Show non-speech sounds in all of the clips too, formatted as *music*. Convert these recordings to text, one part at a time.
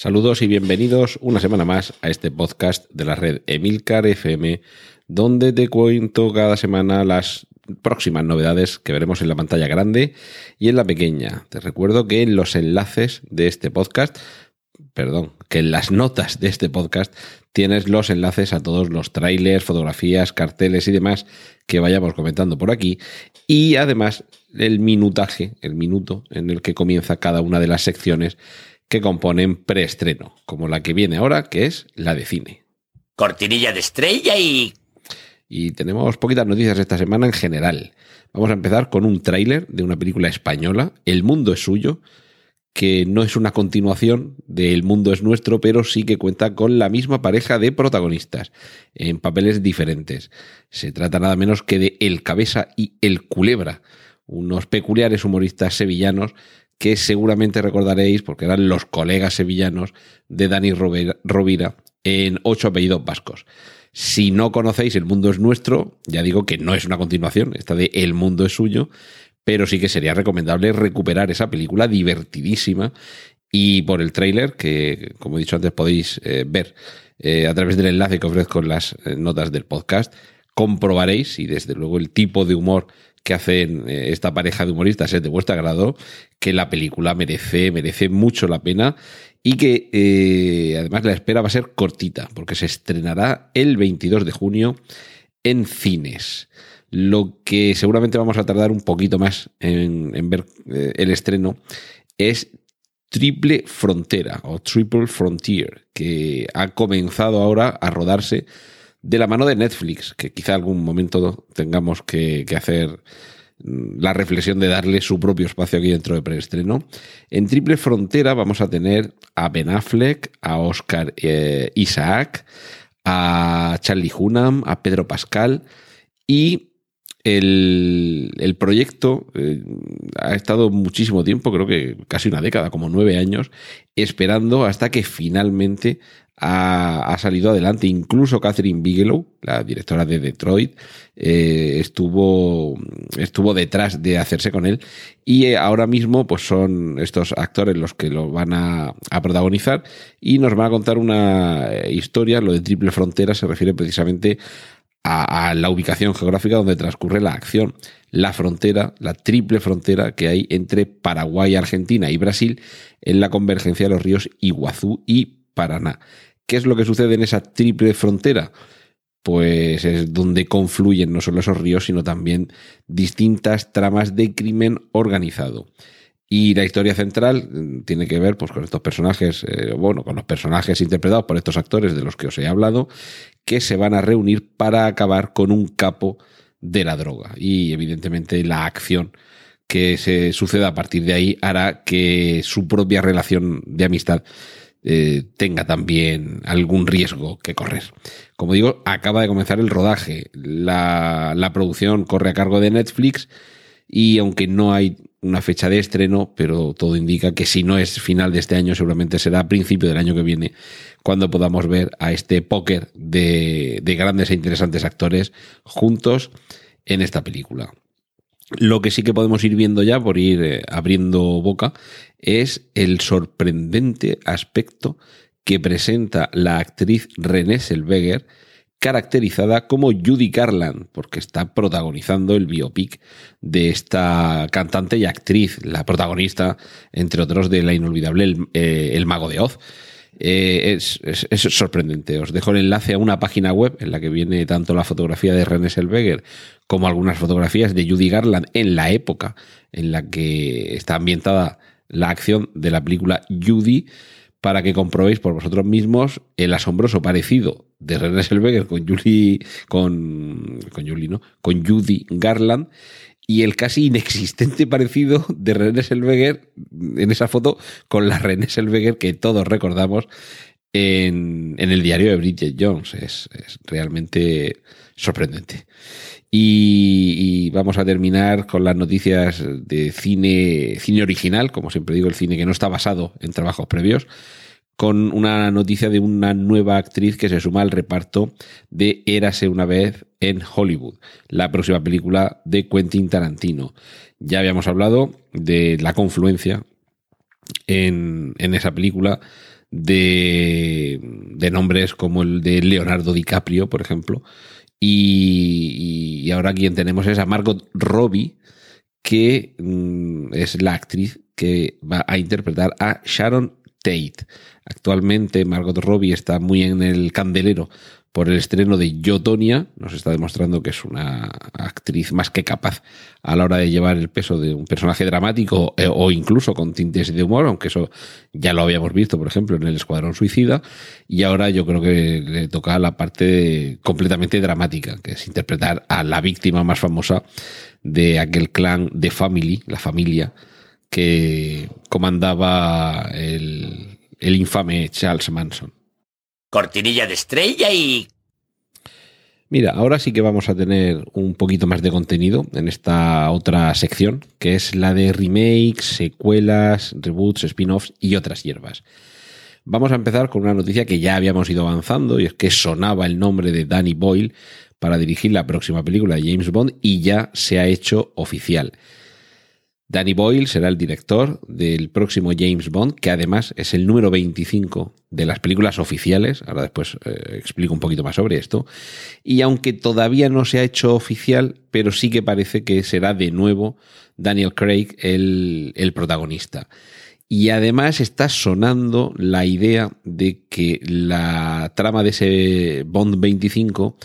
Saludos y bienvenidos una semana más a este podcast de la red Emilcar FM, donde te cuento cada semana las próximas novedades que veremos en la pantalla grande y en la pequeña. Te recuerdo que en los enlaces de este podcast, perdón, que en las notas de este podcast tienes los enlaces a todos los trailers, fotografías, carteles y demás que vayamos comentando por aquí. Y además el minutaje, el minuto en el que comienza cada una de las secciones que componen preestreno, como la que viene ahora, que es la de cine. Cortinilla de estrella y... Y tenemos poquitas noticias esta semana en general. Vamos a empezar con un tráiler de una película española, El mundo es suyo, que no es una continuación de El mundo es nuestro, pero sí que cuenta con la misma pareja de protagonistas, en papeles diferentes. Se trata nada menos que de El Cabeza y El Culebra, unos peculiares humoristas sevillanos que seguramente recordaréis porque eran los colegas sevillanos de Dani Rovira en Ocho apellidos vascos. Si no conocéis El mundo es nuestro, ya digo que no es una continuación, esta de El mundo es suyo, pero sí que sería recomendable recuperar esa película divertidísima y por el tráiler que, como he dicho antes, podéis eh, ver eh, a través del enlace que ofrezco en las eh, notas del podcast, comprobaréis y desde luego el tipo de humor que hacen eh, esta pareja de humoristas es de vuestro agrado, que la película merece, merece mucho la pena y que eh, además la espera va a ser cortita, porque se estrenará el 22 de junio en cines. Lo que seguramente vamos a tardar un poquito más en, ver eh, el estreno es Triple Frontera o Triple Frontier, que ha comenzado ahora a rodarse de la mano de Netflix, que quizá algún momento tengamos que, hacer mm, la reflexión de darle su propio espacio aquí dentro de preestreno. En Triple Frontera vamos a tener a Ben Affleck, a Oscar eh, Isaac, a Charlie Hunnam, a Pedro Pascal y el, proyecto eh, ha estado muchísimo tiempo, creo que casi una década, como nueve años, esperando hasta que finalmente ha, salido adelante. Incluso Catherine Bigelow, la directora de Detroit, eh, estuvo, estuvo detrás de hacerse con él. Y eh, ahora mismo, pues son estos actores los que lo van a, a, protagonizar y nos van a contar una historia. Lo de Triple Frontera se refiere precisamente a, la ubicación geográfica donde transcurre la acción, la frontera, la triple frontera que hay entre Paraguay, Argentina y Brasil en la convergencia de los ríos Iguazú y Paraná. ¿Qué es lo que sucede en esa triple frontera? Pues es donde confluyen no solo esos ríos, sino también distintas tramas de crimen organizado. Y la historia central mm, tiene que ver pues, con estos personajes, eh, bueno, con los personajes interpretados por estos actores de los que os he hablado, que se van a reunir para acabar con un capo de la droga. Y evidentemente la acción que se suceda a partir de ahí hará que su propia relación de amistad eh, tenga también algún riesgo que correr. Como digo, acaba de comenzar el rodaje. La, producción corre a cargo de Netflix y aunque no hay una fecha de estreno, pero todo indica que si no es final de este año, seguramente será a principio del año que viene, cuando podamos ver a este póker de, grandes e interesantes actores juntos en esta película. Lo que sí que podemos ir viendo ya, por ir eh, abriendo boca, es el sorprendente aspecto que presenta la actriz Renée Selveger caracterizada como Judy Garland, porque está protagonizando el biopic de esta cantante y actriz, la protagonista, entre otros, de la inolvidable El, eh, Mago de Oz. Eh, es, sorprendente. Os dejo el enlace a una página web en la que viene tanto la fotografía de René Selveger como algunas fotografías de Judy Garland en la época en la que está ambientada la acción de la película Judy para que comprobéis por vosotros mismos el asombroso parecido de René Selveger con Julie, con, con Julie, ¿no? Con Judy Garland y el casi inexistente parecido de René Selveger en esa foto con la René Selveger que todos recordamos en, el diario de Bridget Jones. Es, realmente sorprendente. Y, y, vamos a terminar con las noticias de cine, cine original, como siempre digo, el cine que no está basado en trabajos previos, con una noticia de una nueva actriz que se suma al reparto de Érase una vez en Hollywood, la próxima película de Quentin Tarantino. Ya habíamos hablado de la confluencia en, en esa película de, de, nombres como el de Leonardo DiCaprio, por ejemplo, y, y ahora quien tenemos es a Margot Robbie, que mm, es la actriz que va a interpretar a Sharon Tate. Actualmente Margot Robbie está muy en el candelero por el estreno de Yotonia, nos está demostrando que es una actriz más que capaz a la hora de llevar el peso de un personaje dramático eh, o incluso con tintes de humor, aunque eso ya lo habíamos visto, por ejemplo, en el Escuadrón Suicida, y ahora yo creo que le toca la parte completamente dramática, que es interpretar a la víctima más famosa de aquel clan de Family, la familia, que comandaba el, el infame Charles Manson. Cortinilla de estrella y... Mira, ahora sí que vamos a tener un poquito más de contenido en esta otra sección, que es la de remakes, secuelas, reboots, spin-offs y otras hierbas. Vamos a empezar con una noticia que ya habíamos ido avanzando y es que sonaba el nombre de Danny Boyle para dirigir la próxima película de James Bond y ya se ha hecho oficial. Danny Boyle será el director del próximo James Bond, que además es el número 25 de las películas oficiales. Ahora después eh, explico un poquito más sobre esto. Y aunque todavía no se ha hecho oficial, pero sí que parece que será de nuevo Daniel Craig el, el protagonista. Y además está sonando la idea de que la trama de ese Bond 25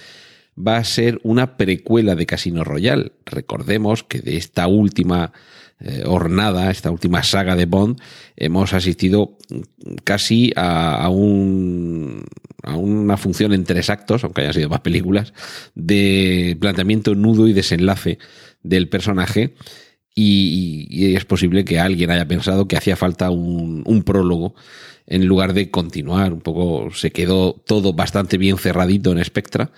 va a ser una precuela de Casino Royale. Recordemos que de esta última eh, hornada, esta última saga de Bond, hemos asistido casi a, un, una función en tres actos, aunque hayan sido más películas, de planteamiento, nudo y desenlace del personaje. Y, y, es posible que alguien haya pensado que hacía falta un, un, prólogo en lugar de continuar. Un poco se quedó todo bastante bien cerradito en Spectra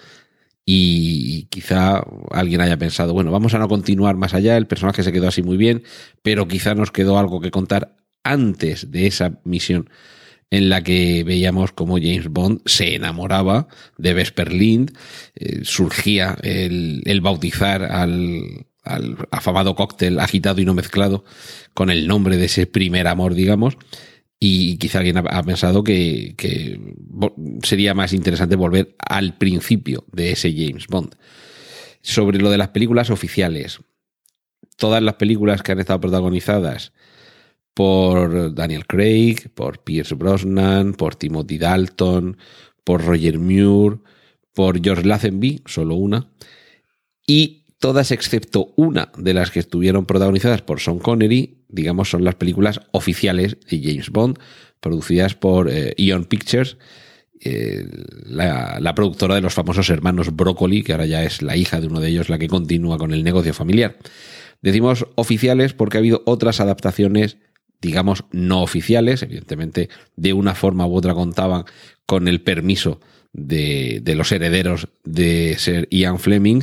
y quizá alguien haya pensado, bueno, vamos a no continuar más allá, el personaje se quedó así muy bien, pero quizá nos quedó algo que contar antes de esa misión en la que veíamos como James Bond se enamoraba de Vesper Lind, eh, surgía el, el bautizar al, al afamado cóctel agitado y no mezclado con el nombre de ese primer amor, digamos, y quizá alguien ha, pensado que, sería más interesante volver al principio de ese James Bond. Sobre lo de las películas oficiales. Todas las películas que han estado protagonizadas por Daniel Craig, por Pierce Brosnan, por Timothy Dalton, por Roger Moore, por George Lazenby, solo una, y todas excepto una de las que estuvieron protagonizadas por Sean Connery, digamos, son las películas oficiales de James Bond, producidas por eh, Eon Pictures, eh, la, la, productora de los famosos hermanos Broccoli, que ahora ya es la hija de uno de ellos la que continúa con el negocio familiar. Decimos oficiales porque ha habido otras adaptaciones, digamos, no oficiales, evidentemente de una forma u otra contaban con el permiso de, de los herederos de ser Ian Fleming,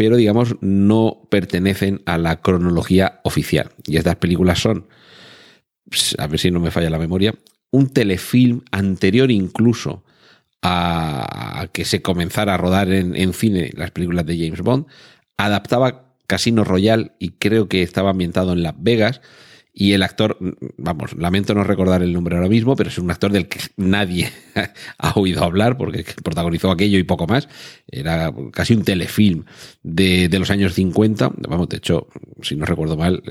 pero digamos no pertenecen a la cronología oficial. Y estas películas son, a ver si no me falla la memoria, un telefilm anterior incluso a que se comenzara a rodar en, en cine las películas de James Bond, adaptaba Casino Royale y creo que estaba ambientado en Las Vegas y el actor, vamos, lamento no recordar el nombre ahora mismo, pero es un actor del que nadie *laughs* ha oído hablar porque protagonizó aquello y poco más. Era casi un telefilm de, de los años 50. Vamos, de hecho, si no recuerdo mal,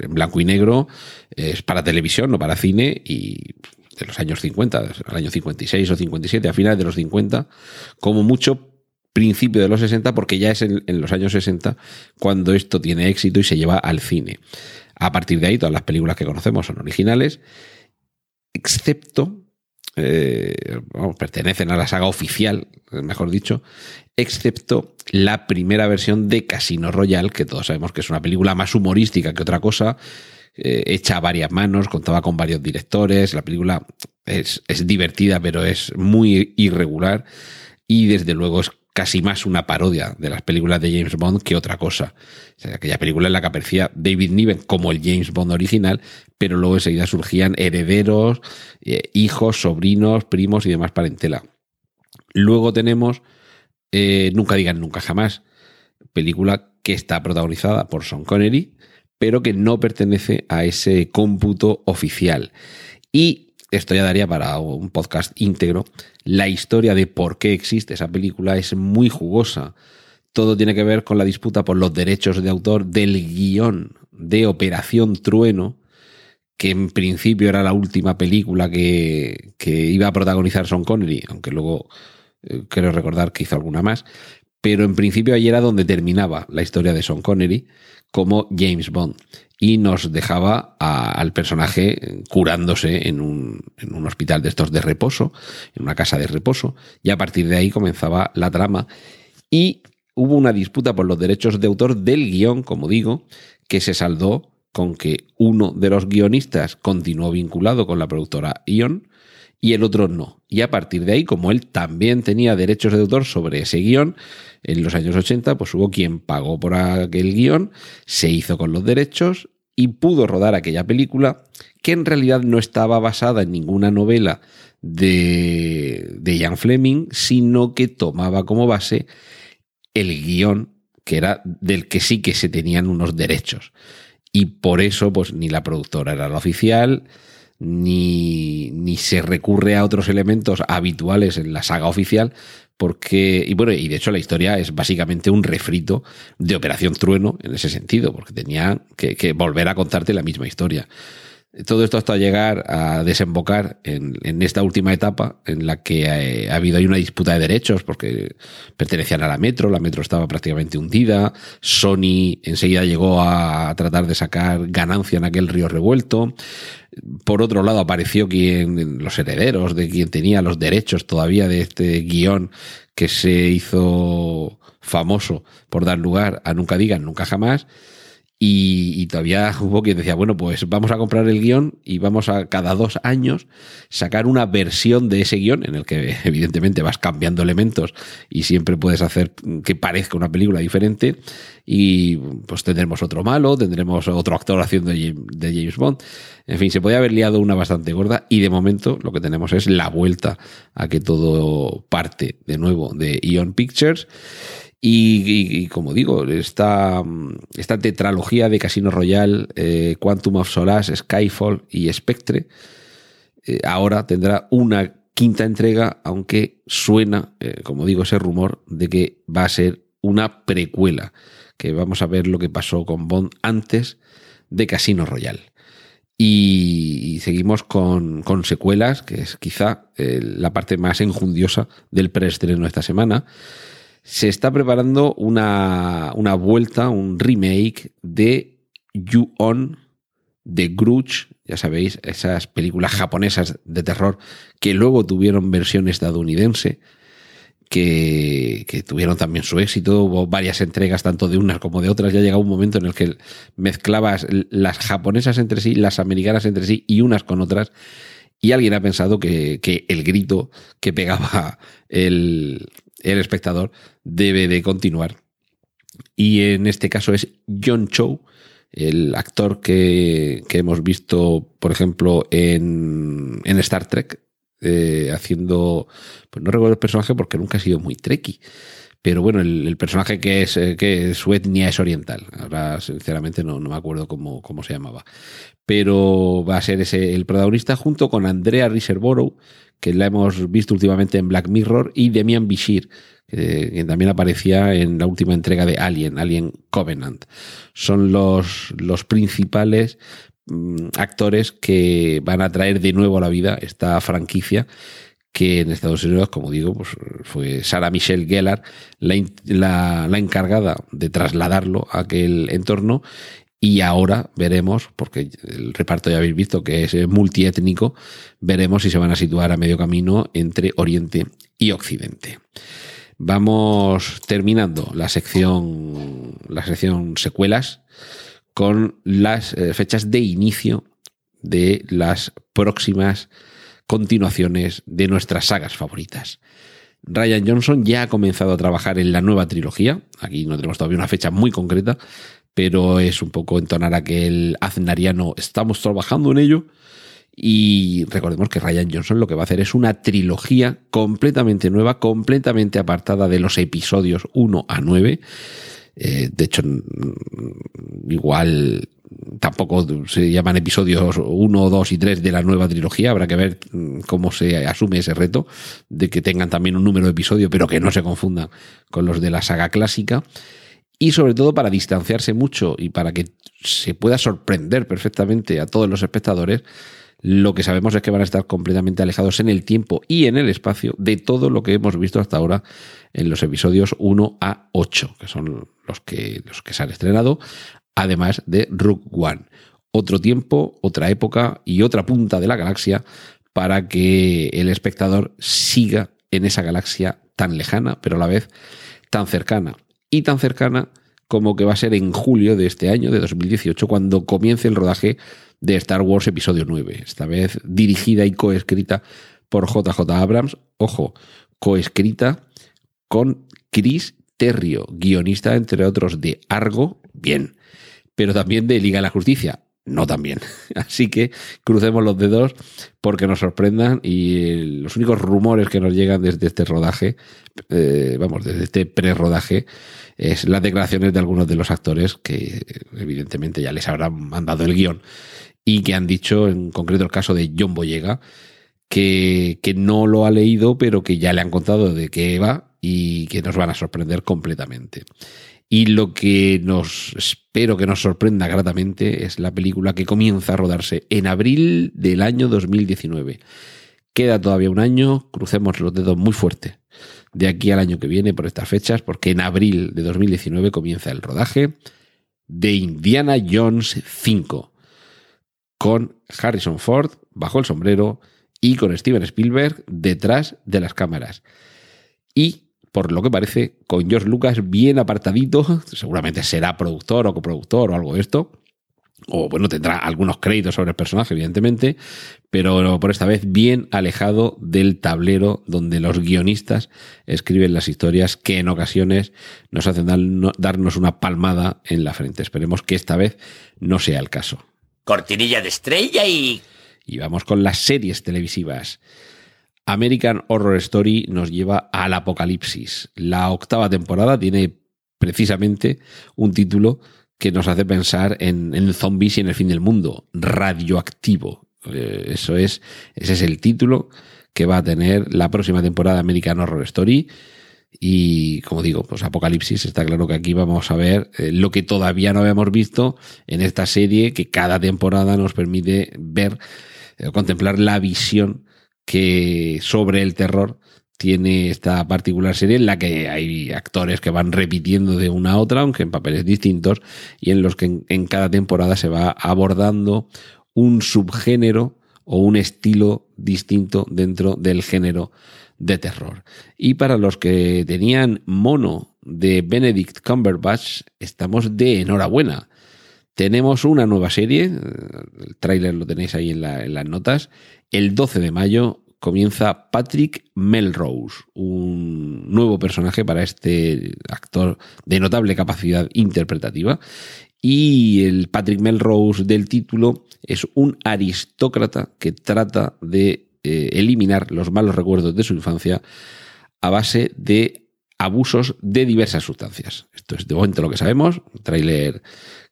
en blanco y negro, es para televisión, no para cine y de los años 50, al año 56 o 57, a finales de los 50, como mucho principio de los 60, porque ya es en, en los años 60 cuando esto tiene éxito y se lleva al cine. A partir de ahí, todas las películas que conocemos son originales, excepto, eh, pertenecen a la saga oficial, mejor dicho, excepto la primera versión de Casino Royale, que todos sabemos que es una película más humorística que otra cosa, eh, hecha a varias manos, contaba con varios directores, la película es, es divertida pero es muy irregular y desde luego es casi más una parodia de las películas de James Bond que otra cosa. O sea, aquella película en la que aparecía David Niven como el James Bond original, pero luego enseguida surgían herederos, eh, hijos, sobrinos, primos y demás parentela. Luego tenemos eh, Nunca digan nunca jamás, película que está protagonizada por Sean Connery, pero que no pertenece a ese cómputo oficial. Y esto ya daría para un podcast íntegro. La historia de por qué existe esa película es muy jugosa. Todo tiene que ver con la disputa por los derechos de autor del guion de Operación Trueno, que en principio era la última película que, iba a protagonizar Sean Connery, aunque luego eh, creo recordar que hizo alguna más. Pero en principio ahí era donde terminaba la historia de Sean Connery como James Bond. Y nos dejaba al personaje curándose en un, en un hospital de estos de reposo, en una casa de reposo, y a partir de ahí comenzaba la trama. Y hubo una disputa por los derechos de autor del guion, como digo, que se saldó con que uno de los guionistas continuó vinculado con la productora Ion y el otro no. Y a partir de ahí, como él también tenía derechos de autor sobre ese guion, en los años 80, pues hubo quien pagó por aquel guion, se hizo con los derechos y pudo rodar aquella película que en realidad no estaba basada en ninguna novela de, de Ian Fleming, sino que tomaba como base el guion que era del que sí que se tenían unos derechos. Y por eso, pues ni la productora era la oficial, ni, ni se recurre a otros elementos habituales en la saga oficial, porque, y bueno, y de hecho la historia es básicamente un refrito de Operación Trueno en ese sentido, porque tenía que, que volver a contarte la misma historia. Todo esto hasta llegar a desembocar en, en esta última etapa en la que eh, ha habido ahí una disputa de derechos porque pertenecían a la Metro, la Metro estaba prácticamente hundida, Sony enseguida llegó a tratar de sacar ganancia en aquel río revuelto. Por otro lado apareció quien, los herederos de quien tenía los derechos todavía de este guion que se hizo famoso por dar lugar a Nunca Digan, Nunca Jamás y, todavía hubo quien decía, bueno, pues vamos a comprar el guion y vamos a cada dos años sacar una versión de ese guion en el que *laughs* evidentemente vas cambiando elementos y siempre puedes hacer que parezca una película diferente y pues tendremos otro malo, tendremos otro actor haciendo de James Bond. En fin, se podía haber liado una bastante gorda y de momento lo que tenemos es la vuelta a que todo parte de nuevo de Ion Pictures y, como digo, esta, esta tetralogía de Casino Royale, eh, Quantum of Solace, Skyfall y Spectre, eh, ahora tendrá una quinta entrega, aunque suena, eh, como digo, ese rumor de que va a ser una precuela, que vamos a ver lo que pasó con Bond antes de Casino Royale. Y, seguimos con, con, secuelas, que es quizá la parte más enjundiosa del preestreno esta semana se está preparando una, vuelta, un remake de You-On, de Grudge, ya sabéis, esas películas japonesas de terror que luego tuvieron versión estadounidense, que, que, tuvieron también su éxito, hubo varias entregas tanto de unas como de otras, ya llega un momento en el que mezclabas las japonesas entre sí, las americanas entre sí y unas con otras, y alguien ha pensado que, que el grito que pegaba el, el espectador debe de continuar. Y en este caso es John Cho, el actor que, hemos visto, por ejemplo, en, en Star Trek, eh, haciendo, pues no recuerdo el personaje porque nunca ha sido muy trekkie, pero bueno, el, personaje que es, eh, que su etnia es oriental. Ahora, sinceramente, no, no me acuerdo cómo, cómo, se llamaba. Pero va a ser ese el protagonista junto con Andrea Riseborough, que la hemos visto últimamente en Black Mirror, y Demian Bichir, que también aparecía en la última entrega de Alien, Alien Covenant. Son los, los principales mm, actores que van a traer de nuevo a la vida esta franquicia que en Estados Unidos, como digo, pues fue Sarah Michelle Gellar la, la encargada de trasladarlo a aquel entorno y ahora veremos, porque el reparto ya habéis visto que es multiétnico, veremos si se van a situar a medio camino entre Oriente y Occidente. Vamos terminando la sección, la sección secuelas con las eh, fechas de inicio de las próximas continuaciones de nuestras sagas favoritas. Ryan Johnson ya ha comenzado a trabajar en la nueva trilogía. Aquí no tenemos todavía una fecha muy concreta, pero es un poco entonar aquel aznariano, estamos trabajando en ello. Y recordemos que Ryan Johnson lo que va a hacer es una trilogía completamente nueva, completamente apartada de los episodios 1 a 9. Eh, de hecho, igual tampoco se llaman episodios 1, 2 y 3 de la nueva trilogía. Habrá que ver cómo se asume ese reto de que tengan también un número de episodios, pero que no se confundan con los de la saga clásica y sobre todo para distanciarse mucho y para que se pueda sorprender perfectamente a todos los espectadores, lo que sabemos es que van a estar completamente alejados en el tiempo y en el espacio de todo lo que hemos visto hasta ahora en los episodios 1 a 8, que son los que, los que se han estrenado, además de Rook One. Otro tiempo, otra época y otra punta de la galaxia para que el espectador siga en esa galaxia tan lejana, pero a la vez tan cercana y tan cercana como que va a ser en julio de este año, de 2018, cuando comience el rodaje de Star Wars Episodio 9, esta vez dirigida y coescrita por JJ Abrams, ojo, coescrita con Chris Terrio, guionista entre otros de Argo, bien, pero también de Liga de la Justicia, no tan bien. *laughs* Así que crucemos los dedos porque nos sorprendan y los únicos rumores que nos llegan desde este rodaje, eh, vamos, desde este pre-rodaje, es las declaraciones de algunos de los actores que evidentemente ya les habrán mandado el guion y que han dicho, en concreto el caso de John Boyega, que, que no lo ha leído, pero que ya le han contado de qué va y que nos van a sorprender completamente. Y lo que nos espero que nos sorprenda gratamente es la película que comienza a rodarse en abril del año 2019. Queda todavía un año, crucemos los dedos muy fuerte de aquí al año que viene por estas fechas, porque en abril de 2019 comienza el rodaje de Indiana Jones 5, con Harrison Ford bajo el sombrero y con Steven Spielberg detrás de las cámaras. Y por lo que parece, con George Lucas bien apartadito, seguramente será productor o coproductor o algo de esto, o bueno, tendrá algunos créditos sobre el personaje, evidentemente, pero por esta vez bien alejado del tablero donde los guionistas escriben las historias que en ocasiones nos hacen darnos una palmada en la frente. Esperemos que esta vez no sea el caso. Cortinilla de estrella y... Y vamos con las series televisivas. American Horror Story nos lleva al apocalipsis. La octava temporada tiene precisamente un título que nos hace pensar en, zombies y en el fin del mundo, radioactivo. Eh, eso es, ese es el título que va a tener la próxima temporada de American Horror Story. Y como digo, pues Apocalipsis, está claro que aquí vamos a ver eh, lo que todavía no habíamos visto en esta serie, que cada temporada nos permite ver, eh, contemplar la visión que sobre el terror tiene esta particular serie en la que hay actores que van repitiendo de una a otra, aunque en papeles distintos, y en los que en, cada temporada se va abordando un subgénero o un estilo distinto dentro del género de terror. Y para los que tenían mono de Benedict Cumberbatch, estamos de enhorabuena. Tenemos una nueva serie, el tráiler lo tenéis ahí en, en las notas, el 12 de mayo comienza Patrick Melrose, un nuevo personaje para este actor de notable capacidad interpretativa. Y el Patrick Melrose del título es un aristócrata que trata de eh, eliminar los malos recuerdos de su infancia a base de abusos de diversas sustancias. Esto es de momento lo que sabemos. Tráiler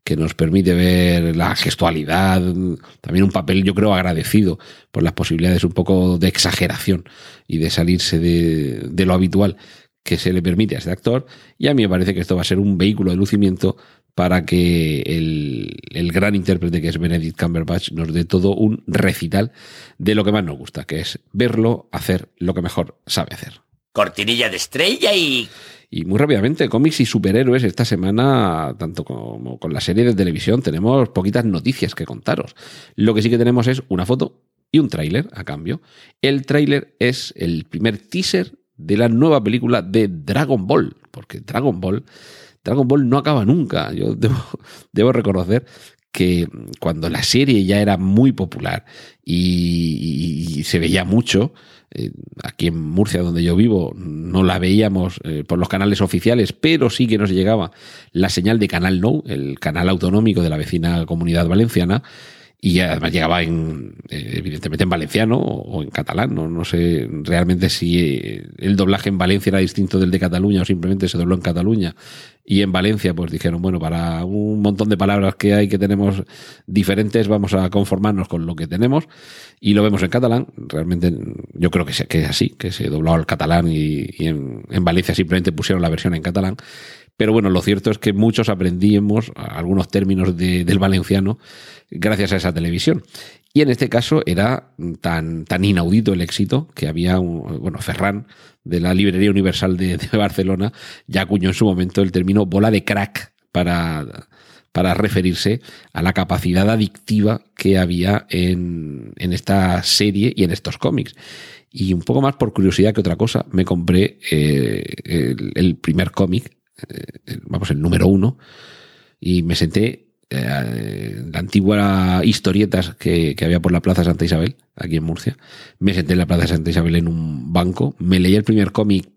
que nos permite ver la gestualidad, también un papel yo creo agradecido por las posibilidades un poco de exageración y de salirse de, lo habitual que se le permite a este actor. Y a mí me parece que esto va a ser un vehículo de lucimiento para que el, el, gran intérprete que es Benedict Cumberbatch nos dé todo un recital de lo que más nos gusta, que es verlo hacer lo que mejor sabe hacer. Cortinilla de estrella y y muy rápidamente, cómics y superhéroes, esta semana, tanto como con la serie de televisión, tenemos poquitas noticias que contaros. Lo que sí que tenemos es una foto y un tráiler a cambio. El tráiler es el primer teaser de la nueva película de Dragon Ball, porque Dragon Ball Dragon Ball no acaba nunca. Yo *laughs* debo, debo reconocer que cuando la serie ya era muy popular y, se veía mucho, eh, aquí en Murcia, donde yo vivo, no la veíamos eh, por los canales oficiales, pero sí que nos llegaba la señal de Canal No, el canal autonómico de la vecina comunidad valenciana, y además llegaba en, eh, evidentemente en valenciano o en catalán. No, no sé realmente si eh, el doblaje en Valencia era distinto del de Cataluña o simplemente se dobló en Cataluña. Y en Valencia, pues dijeron, bueno, para un montón de palabras que hay que tenemos diferentes, vamos a conformarnos con lo que tenemos. Y lo vemos en catalán. Realmente yo creo que, que es así, que se dobló al catalán y, en, en Valencia simplemente pusieron la versión en catalán. Pero bueno, lo cierto es que muchos aprendíamos algunos términos de, del valenciano gracias a esa televisión. Y en este caso era tan, tan inaudito el éxito que había, un, bueno, Ferran de la Librería Universal de, Barcelona ya acuñó en su momento el término bola de crack para, para referirse a la capacidad adictiva que había en, en esta serie y en estos cómics. Y un poco más por curiosidad que otra cosa, me compré eh, el, el primer cómic eh, vamos, el número uno, y me senté eh, la antigua historietas que, que, había por la Plaza Santa Isabel, aquí en Murcia. Me senté en la Plaza Santa Isabel en un banco, me leí el primer cómic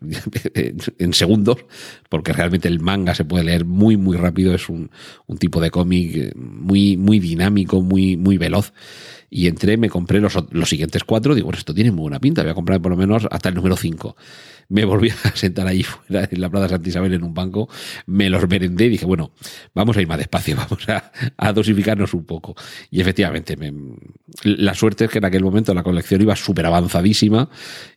*laughs* en segundos, porque realmente el manga se puede leer muy, muy rápido, es un, un tipo de cómic muy, muy dinámico, muy, muy veloz. Y entré, me compré los, los siguientes cuatro, digo, esto tiene muy buena pinta, voy a comprar por lo menos hasta el número cinco me volví a *laughs* sentar ahí fuera en la Plaza Santa Isabel en un banco, me los merendé y dije, bueno, vamos a ir más despacio, *laughs* vamos a, a dosificarnos un poco. Y efectivamente, me, la suerte es que en aquel momento la colección iba súper avanzadísima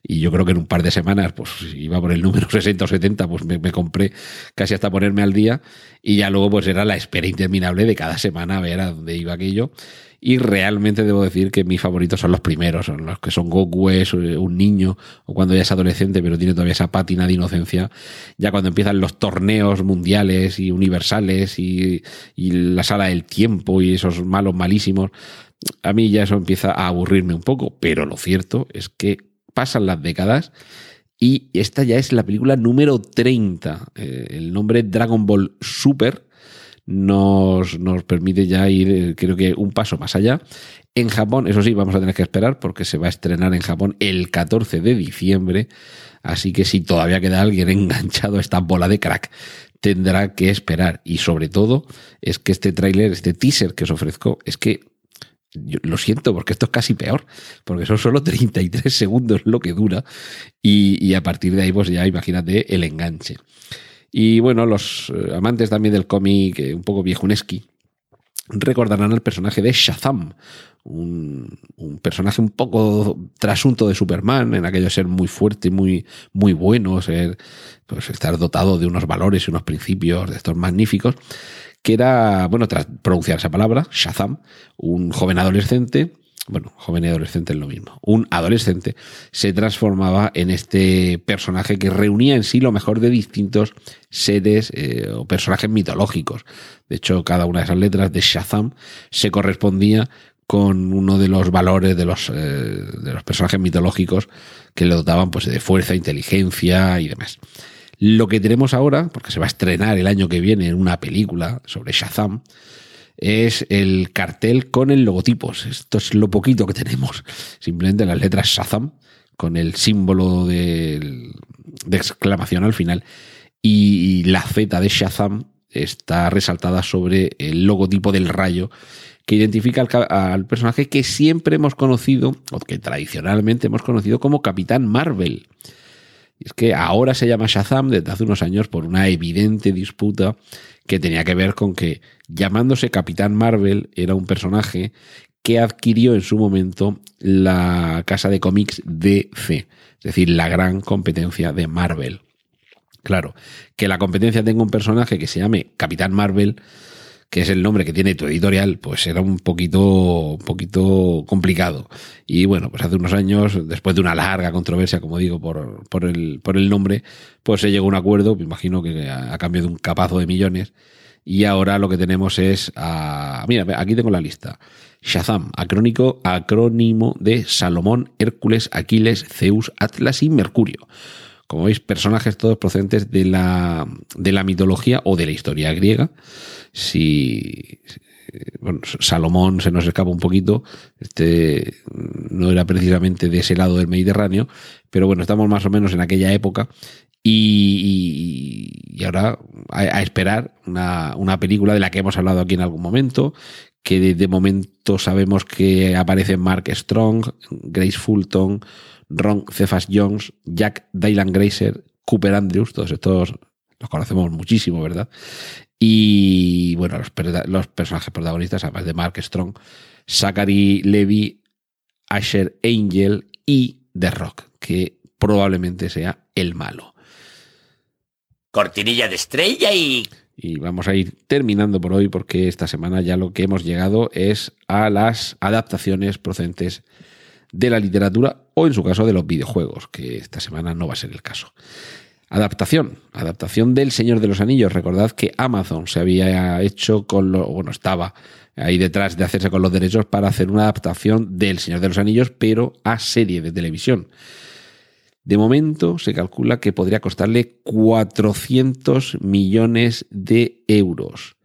y yo creo que en un par de semanas, pues iba por el número *laughs* 60 o 70, pues me, compré casi hasta ponerme al día y ya luego pues era la espera interminable de cada semana a ver a dónde iba aquello. Y realmente debo decir que mis favoritos son los primeros, son los que son Goku es un niño o cuando ya es adolescente pero tiene todavía esa pátina de inocencia, ya cuando empiezan los torneos mundiales y universales y la sala del tiempo y esos malos malísimos, a mí ya eso empieza a aburrirme un poco, pero lo cierto es que pasan las décadas y esta ya es la película número 30. Eh, el nombre Dragon Ball Super nos, nos permite ya ir, eh, creo que, un paso más allá. En Japón, eso sí, vamos a tener que esperar porque se va a estrenar en Japón el 14 de diciembre. Así que si todavía queda alguien *laughs* enganchado a esta bola de crack, tendrá que esperar. Y sobre todo, es que este tráiler, este teaser que os ofrezco, es que lo siento, porque esto es casi peor, porque son solo *laughs* 33 segundos lo que dura, y, y a partir de ahí, pues ya imagínate el enganche. Y bueno, los amantes también del cómic un poco viejuneski recordarán al personaje de Shazam, un, un, personaje un poco trasunto de Superman, en aquello ser muy fuerte, muy, muy bueno, ser, pues estar dotado de unos valores y unos principios de estos magníficos, que era, bueno, tras pronunciar esa palabra, Shazam, un joven adolescente bueno, joven y adolescente es lo mismo. Un adolescente se transformaba en este personaje que reunía en sí lo mejor de distintos seres eh, o personajes mitológicos. De hecho, cada una de esas letras de Shazam se correspondía con uno de los valores de los, eh, de los personajes mitológicos que le dotaban pues, de fuerza, inteligencia y demás. Lo que tenemos ahora, porque se va a estrenar el año que viene en una película sobre Shazam, es el cartel con el logotipo. Esto es lo poquito que tenemos. Simplemente las letras Shazam con el símbolo de, exclamación al final. Y la Z de Shazam está resaltada sobre el logotipo del rayo que identifica al, personaje que siempre hemos conocido, o que tradicionalmente hemos conocido como Capitán Marvel. Y es que ahora se llama Shazam desde hace unos años por una evidente disputa que tenía que ver con que llamándose Capitán Marvel era un personaje que adquirió en su momento la casa de cómics DC, es decir, la gran competencia de Marvel. Claro, que la competencia tenga un personaje que se llame Capitán Marvel, que es el nombre que tiene tu editorial, pues era un poquito, un poquito complicado. Y bueno, pues hace unos años, después de una larga controversia, como digo, por, por, el, por el nombre, pues se llegó a un acuerdo, me imagino que a, cambio de un capazo de millones, y ahora lo que tenemos es a, mira, aquí tengo la lista. Shazam, acrónico, acrónimo de Salomón, Hércules, Aquiles, Zeus, Atlas y Mercurio como veis, personajes todos procedentes de la, de la mitología o de la historia griega. Si, bueno, Salomón se nos escapa un poquito, este no era precisamente de ese lado del Mediterráneo, pero bueno, estamos más o menos en aquella época y, ahora a, esperar una, una, película de la que hemos hablado aquí en algún momento, que de, momento sabemos que aparecen Mark Strong, Grace Fulton, Ron Cephas Jones, Jack Dylan Grazer, Cooper Andrews, todos estos los conocemos muchísimo, ¿verdad? Y bueno, los, los personajes protagonistas, además de Mark Strong, Zachary Levy, Asher Angel y The Rock, que probablemente sea el malo cortinilla de estrella y... Y vamos a ir terminando por hoy porque esta semana ya lo que hemos llegado es a las adaptaciones procedentes de la literatura o en su caso de los videojuegos, que esta semana no va a ser el caso. Adaptación, adaptación del Señor de los Anillos. Recordad que Amazon se había hecho con lo, bueno, estaba ahí detrás de hacerse con los derechos para hacer una adaptación del Señor de los Anillos, pero a serie de televisión. De momento se calcula que podría costarle 400 millones de euros.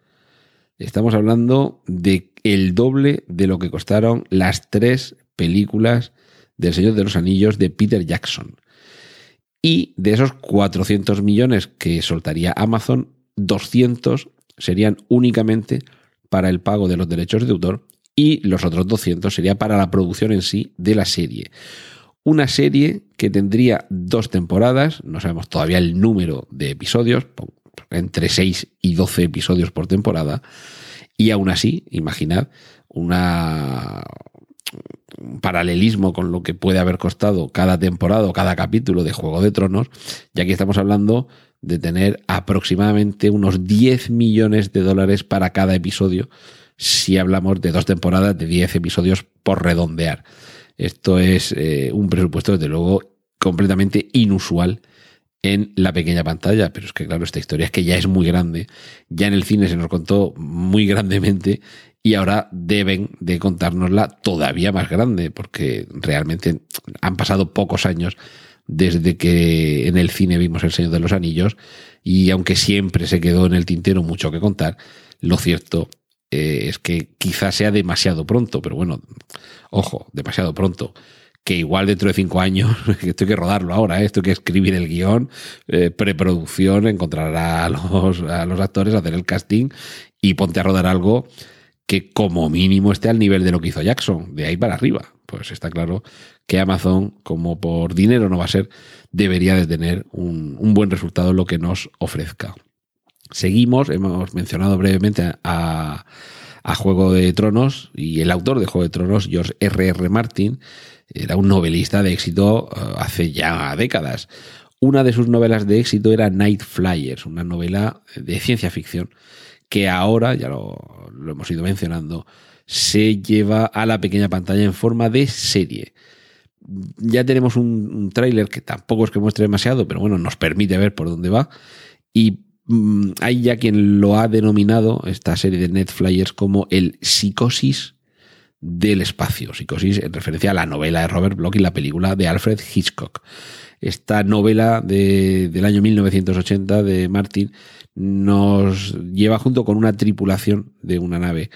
Estamos hablando de el doble de lo que costaron las tres películas del Señor de los Anillos de Peter Jackson. Y de esos 400 millones que soltaría Amazon, 200 serían únicamente para el pago de los derechos de autor y los otros 200 sería para la producción en sí de la serie. Una serie que tendría dos temporadas, no sabemos todavía el número de episodios, entre 6 y 12 episodios por temporada, y aún así, imaginad, una, un paralelismo con lo que puede haber costado cada temporada o cada capítulo de Juego de Tronos, ya que estamos hablando de tener aproximadamente unos 10 millones de dólares para cada episodio, si hablamos de dos temporadas de 10 episodios por redondear. Esto es eh, un presupuesto, desde luego, completamente inusual en la pequeña pantalla, pero es que claro, esta historia es que ya es muy grande, ya en el cine se nos contó muy grandemente y ahora deben de contárnosla todavía más grande, porque realmente han pasado pocos años desde que en el cine vimos El Señor de los Anillos y aunque siempre se quedó en el tintero mucho que contar, lo cierto eh, es que quizás sea demasiado pronto, pero bueno, ojo, demasiado pronto. Que igual dentro de cinco años, *laughs* esto hay que rodarlo ahora, ¿eh? esto hay que escribir el guion, eh, preproducción, encontrar a los, a los actores, hacer el casting y ponte a rodar algo que como mínimo esté al nivel de lo que hizo Jackson, de ahí para arriba. Pues está claro que Amazon, como por dinero no va a ser, debería de tener un, un buen resultado lo que nos ofrezca. Seguimos, hemos mencionado brevemente a, Juego de Tronos y el autor de Juego de Tronos, George R. R. Martin, era un novelista de éxito eh, hace ya décadas. Una de sus novelas de éxito era Night Flyers, una novela de ciencia ficción que ahora, ya lo, hemos ido mencionando, se lleva a la pequeña pantalla en forma de serie. Ya tenemos un, un tráiler que tampoco es que muestre demasiado, pero bueno, nos permite ver por dónde va. Y Mm, hay ya quien lo ha denominado, esta serie de Netflyers, como el psicosis del espacio. Psicosis en referencia a la novela de Robert Bloch y la película de Alfred Hitchcock. Esta novela del año 1980 de Martin nos lleva junto con una tripulación de una nave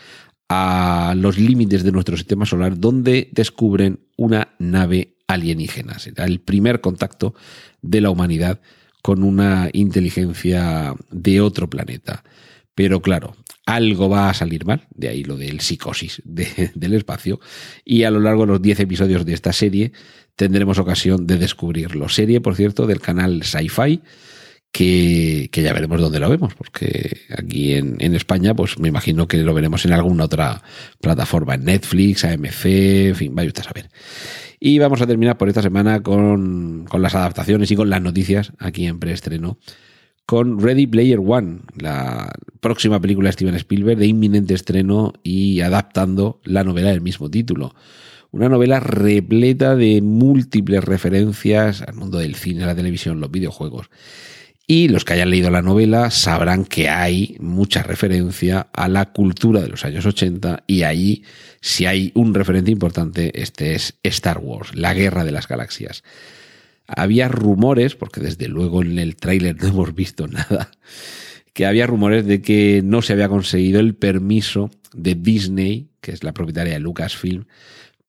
a los límites de nuestro sistema solar donde descubren una nave alienígena. Será el primer contacto de la humanidad con una inteligencia de otro planeta. Pero claro, algo va a salir mal, de ahí lo del psicosis del espacio, y a lo largo de los 10 episodios de esta serie tendremos ocasión de descubrirlo. Serie, por cierto, del canal Sci-Fi, que, que, ya veremos dónde lo vemos, porque aquí en, en, España, pues me imagino que lo veremos en alguna otra plataforma, en Netflix, AMC, en fin, vaya usted a saber. Y vamos a terminar por esta semana con, las adaptaciones y con las noticias aquí en preestreno con Ready Player One, la próxima película de Steven Spielberg de inminente estreno y adaptando la novela del mismo título. Una novela repleta de múltiples referencias al mundo del cine, la televisión, los videojuegos. Y los que hayan leído la novela sabrán que hay mucha referencia a la cultura de los años 80 y ahí, si hay un referente importante, este es Star Wars, la guerra de las galaxias. había rumores, porque desde luego en el tráiler no hemos visto *laughs* nada, que había rumores de que no se había conseguido el permiso de Disney, que es la propietaria de Lucasfilm,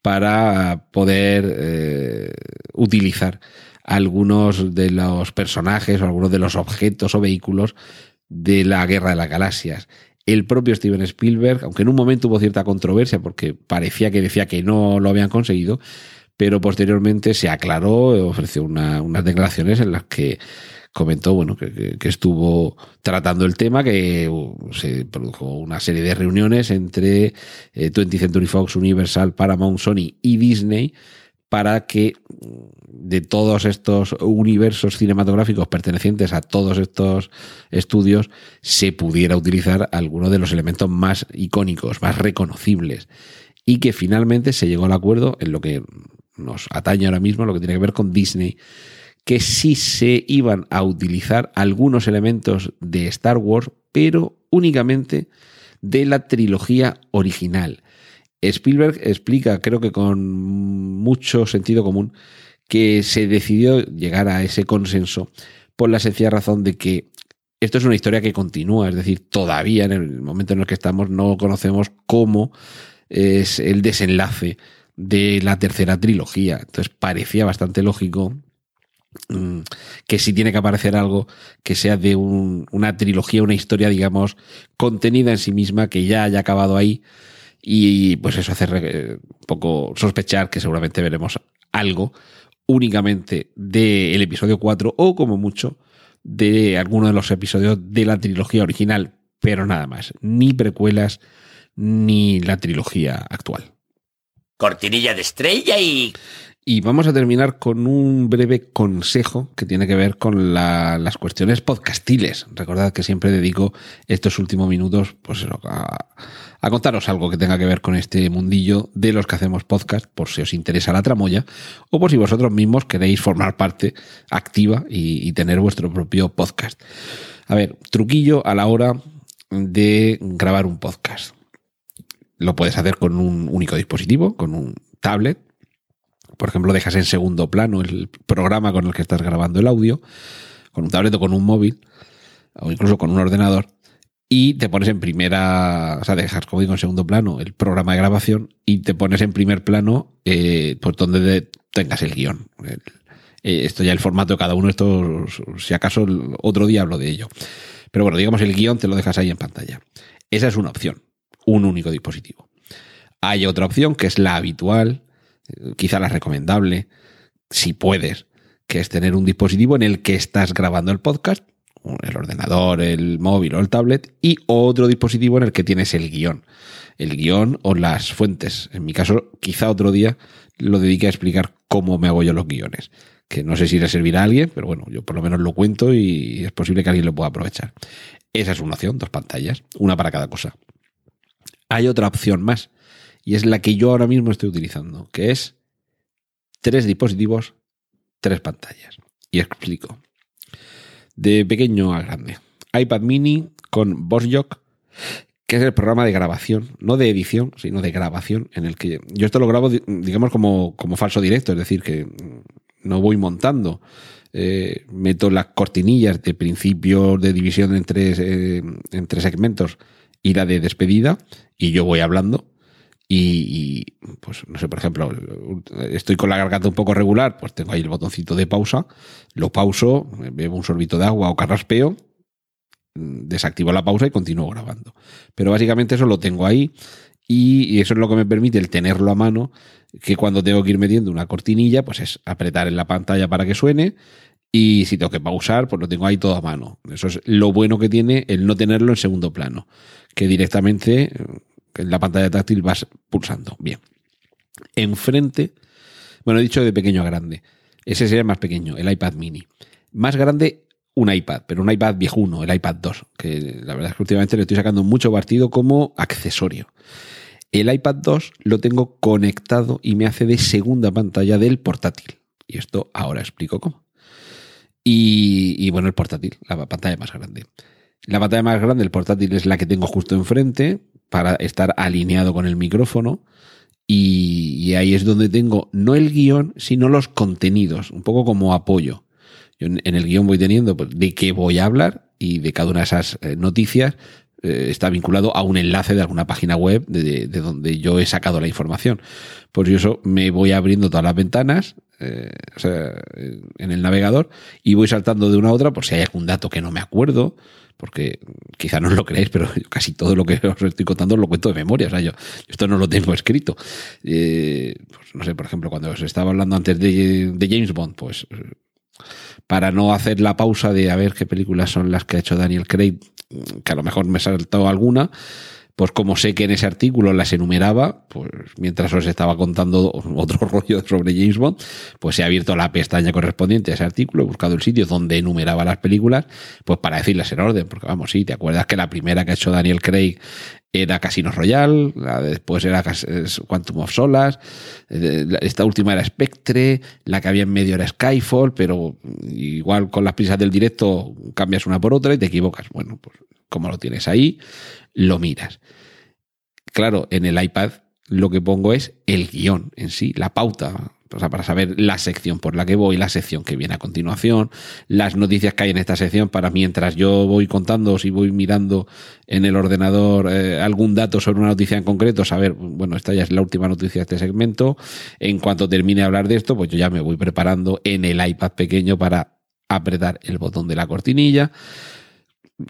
para poder eh, utilizar algunos de los personajes o algunos de los objetos o vehículos de la Guerra de las Galaxias. El propio Steven Spielberg, aunque en un momento hubo cierta controversia porque parecía que decía que no lo habían conseguido, pero posteriormente se aclaró, ofreció unas declaraciones en las que comentó bueno que, estuvo tratando el tema, que uh, se produjo una serie de reuniones entre 20th eh, Century Fox, Universal, Paramount, Sony y Disney para que mm, de todos estos universos cinematográficos pertenecientes a todos estos estudios se pudiera utilizar alguno de los elementos más icónicos, más reconocibles. Y que finalmente se llegó al acuerdo en lo que nos atañe ahora mismo, lo que tiene que ver con Disney, que sí se iban a utilizar algunos elementos de Star Wars, pero únicamente de la trilogía original. Spielberg explica, creo que con mucho sentido común, que se decidió llegar a ese consenso por la sencilla razón de que esto es una historia que continúa, es decir, todavía en el momento en el que estamos no conocemos cómo es el desenlace de la tercera trilogía. Entonces parecía bastante lógico que si tiene que aparecer algo que sea de una trilogía, una historia, digamos, contenida en sí misma, que ya haya acabado ahí. Y pues eso hace un poco sospechar que seguramente veremos algo únicamente del episodio 4 o como mucho de alguno de los episodios de la trilogía original, pero nada más, ni precuelas ni la trilogía actual cortinilla de estrella y... Y vamos a terminar con un breve consejo que tiene que ver con las cuestiones podcastiles. Recordad que siempre dedico estos últimos minutos pues, a, contaros algo que tenga que ver con este mundillo de los que hacemos podcast, por si os interesa la tramoya, o por si vosotros mismos queréis formar parte activa y, y tener vuestro propio podcast. A ver, truquillo a la hora de grabar un podcast. Lo puedes hacer con un único dispositivo, con un tablet. Por ejemplo, dejas en segundo plano el programa con el que estás grabando el audio, con un tablet o con un móvil, o incluso con un ordenador, y te pones en primera, o sea, dejas, como digo, en segundo plano el programa de grabación y te pones en primer plano eh, por donde tengas el guion. Eh, esto ya el formato de cada uno, esto, si acaso, otro día hablo de ello. Pero bueno, digamos, el guion te lo dejas ahí en pantalla. Esa es una opción un único dispositivo. Hay otra opción que es la habitual, quizá la recomendable, si puedes, que es tener un dispositivo en el que estás grabando el podcast, el ordenador, el móvil o el tablet, y otro dispositivo en el que tienes el guion. El guion o las fuentes. En mi caso, quizá otro día lo dedique a explicar cómo me hago yo los guiones. Que no sé si le servirá a alguien, pero bueno, yo por lo menos lo cuento y es posible que alguien lo pueda aprovechar. Esa es una opción, dos pantallas, una para cada cosa hay otra opción más, y es la que yo ahora mismo estoy utilizando, que es tres dispositivos, tres pantallas. Y explico. De pequeño a grande. iPad mini con BossJock, que es el programa de grabación, no de edición, sino de grabación, en el que yo esto lo grabo, digamos, como, como falso directo, es decir, que no voy montando. Eh, meto las cortinillas de principio de división en tres, eh, en tres segmentos y la de despedida y yo voy hablando y, pues no sé, por ejemplo, estoy con la garganta un poco regular, pues tengo ahí el botoncito de pausa, lo pauso, bebo un sorbito de agua o carraspeo, desactivo la pausa y continúo grabando. Pero básicamente eso lo tengo ahí y, eso es lo que me permite el tenerlo a mano, que cuando tengo que ir metiendo una cortinilla, pues es apretar en la pantalla para que suene y si tengo que pausar, pues lo tengo ahí todo a mano. Eso es lo bueno que tiene el no tenerlo en segundo plano que directamente en la pantalla táctil vas pulsando. Bien. Enfrente, bueno, he dicho de pequeño a grande. Ese sería más pequeño, el iPad mini. Más grande, un iPad, pero un iPad viejuno, el iPad 2, que la verdad es que últimamente le estoy sacando mucho partido como accesorio. El iPad 2 lo tengo conectado y me hace de segunda pantalla del portátil. Y esto ahora explico cómo. Y, bueno, el portátil, la pantalla más grande. La pantalla más grande del portátil es la que tengo justo enfrente para estar alineado con el micrófono Y, ahí es donde tengo no el guion, sino los contenidos, un poco como apoyo. Yo en, el guion voy teniendo pues, de qué voy a hablar y de cada una de esas eh, noticias eh, está vinculado a un enlace de alguna página web de, de donde yo he sacado la información. Yo eso me voy abriendo todas las ventanas, eh, o sea, en el navegador y voy saltando de una a otra por si hay algún dato que no me acuerdo, porque quizá no lo creéis, pero *laughs* casi todo lo que os estoy contando lo cuento de memoria, o sea, yo esto no lo tengo escrito. Eh, pues no sé, por ejemplo, cuando os estaba hablando antes de, James Bond, pues para no hacer la pausa de a ver qué películas son las que ha hecho Daniel Craig, que a lo mejor me he saltado alguna, pues como sé que en ese artículo las enumeraba, pues mientras os estaba contando *laughs* otro rollo sobre James Bond, pues he abierto la pestaña correspondiente a ese artículo, he buscado el sitio donde enumeraba las películas, pues para decirlas en orden, porque vamos, sí, ¿te acuerdas que la primera que ha hecho Daniel Craig era Casino Royale, la de después era Quantum of Solas, eh, esta última era Spectre, la que había en medio era Skyfall, pero igual con las prisas del directo cambias una por otra y te equivocas. Bueno, pues como lo tienes ahí, lo miras. Claro, en el iPad lo que pongo es el guion en sí, la pauta, o sea, para saber la sección por la que voy, la sección que viene a continuación, las noticias que hay en esta sección, para mientras yo voy contando, si voy mirando en el ordenador eh, algún dato sobre una noticia en concreto, saber, bueno, esta ya es la última noticia de este segmento, en cuanto termine de hablar de esto, pues yo ya me voy preparando en el iPad pequeño para apretar el botón de la cortinilla.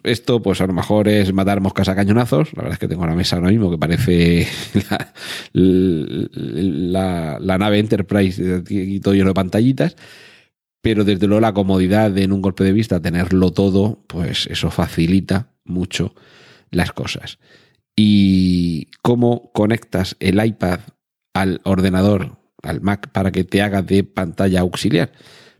Esto, pues a lo mejor es matar moscas a cañonazos. La verdad es que tengo una mesa ahora mismo que parece *laughs* la, la, la nave Enterprise y todo lleno de pantallitas. Pero desde luego la comodidad de en un golpe de vista tenerlo todo, pues eso facilita mucho las cosas. Y cómo conectas el iPad al ordenador, al Mac, para que te haga de pantalla auxiliar.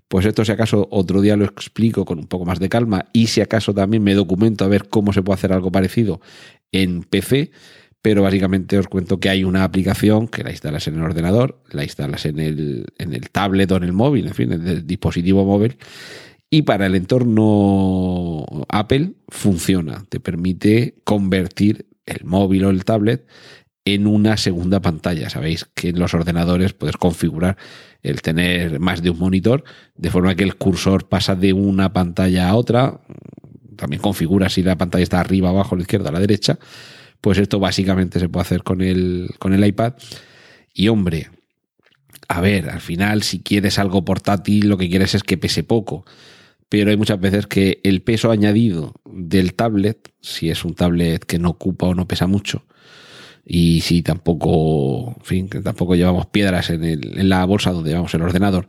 Pues esto si acaso otro día lo explico con un poco más de calma y si acaso también me documento a ver cómo se puede hacer algo parecido en PC, pero básicamente os cuento que hay una aplicación que la instalas en el ordenador, la instalas en el, en el tablet o en el móvil, en fin, en el dispositivo móvil, y para el entorno Apple funciona, te permite convertir el móvil o el tablet en una segunda pantalla. Sabéis que en los ordenadores puedes configurar el tener más de un monitor, de forma que el cursor pasa de una pantalla a otra. También configura si la pantalla está arriba, abajo, a la izquierda, a la derecha. Pues esto básicamente se puede hacer con el, con el iPad. Y hombre, a ver, al final, si quieres algo portátil, lo que quieres es que pese poco. Pero hay muchas veces que el peso añadido del tablet, si es un tablet que no ocupa o no pesa mucho, y si tampoco, en fin, que tampoco llevamos piedras en, el, en la bolsa donde llevamos el ordenador,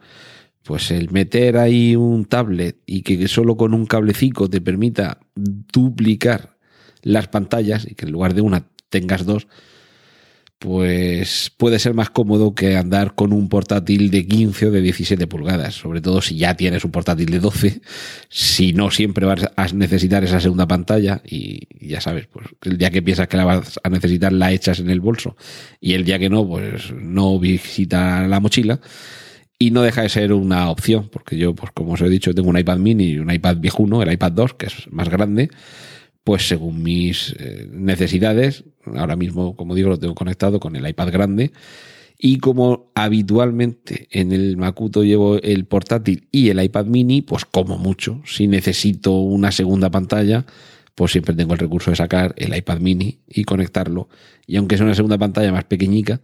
pues el meter ahí un tablet y que solo con un cablecito te permita duplicar las pantallas y que en lugar de una tengas dos, pues puede ser más cómodo que andar con un portátil de 15 o de 17 pulgadas, sobre todo si ya tienes un portátil de 12, si no siempre vas a necesitar esa segunda pantalla y ya sabes, pues el día que piensas que la vas a necesitar la echas en el bolso. Y el día que no, pues no visita la mochila y no deja de ser una opción, porque yo, pues como os he dicho, tengo un iPad mini y un iPad viejuno, el iPad 2, que es más grande, pues según mis eh, necesidades, ahora mismo, como digo, lo tengo conectado con el iPad grande. Y como habitualmente en el Macuto llevo el portátil y el iPad mini, pues como mucho, si necesito una segunda pantalla, pues siempre tengo el recurso de sacar el iPad mini y conectarlo. Y aunque sea una segunda pantalla más pequeñica,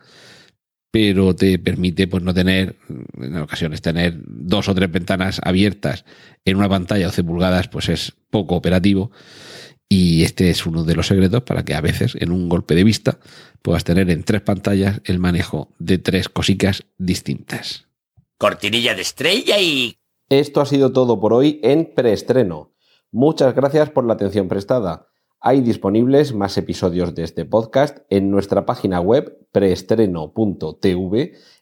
pero te permite pues no tener, en ocasiones, tener dos o tres ventanas abiertas en una pantalla 12 pulgadas, pues es poco operativo. Y este es uno de los secretos para que a veces en un golpe de vista puedas tener en tres pantallas el manejo de tres cositas distintas. Cortinilla de estrella y... Esto ha sido todo por hoy en preestreno. Muchas gracias por la atención prestada. Hay disponibles más episodios de este podcast en nuestra página web preestreno.tv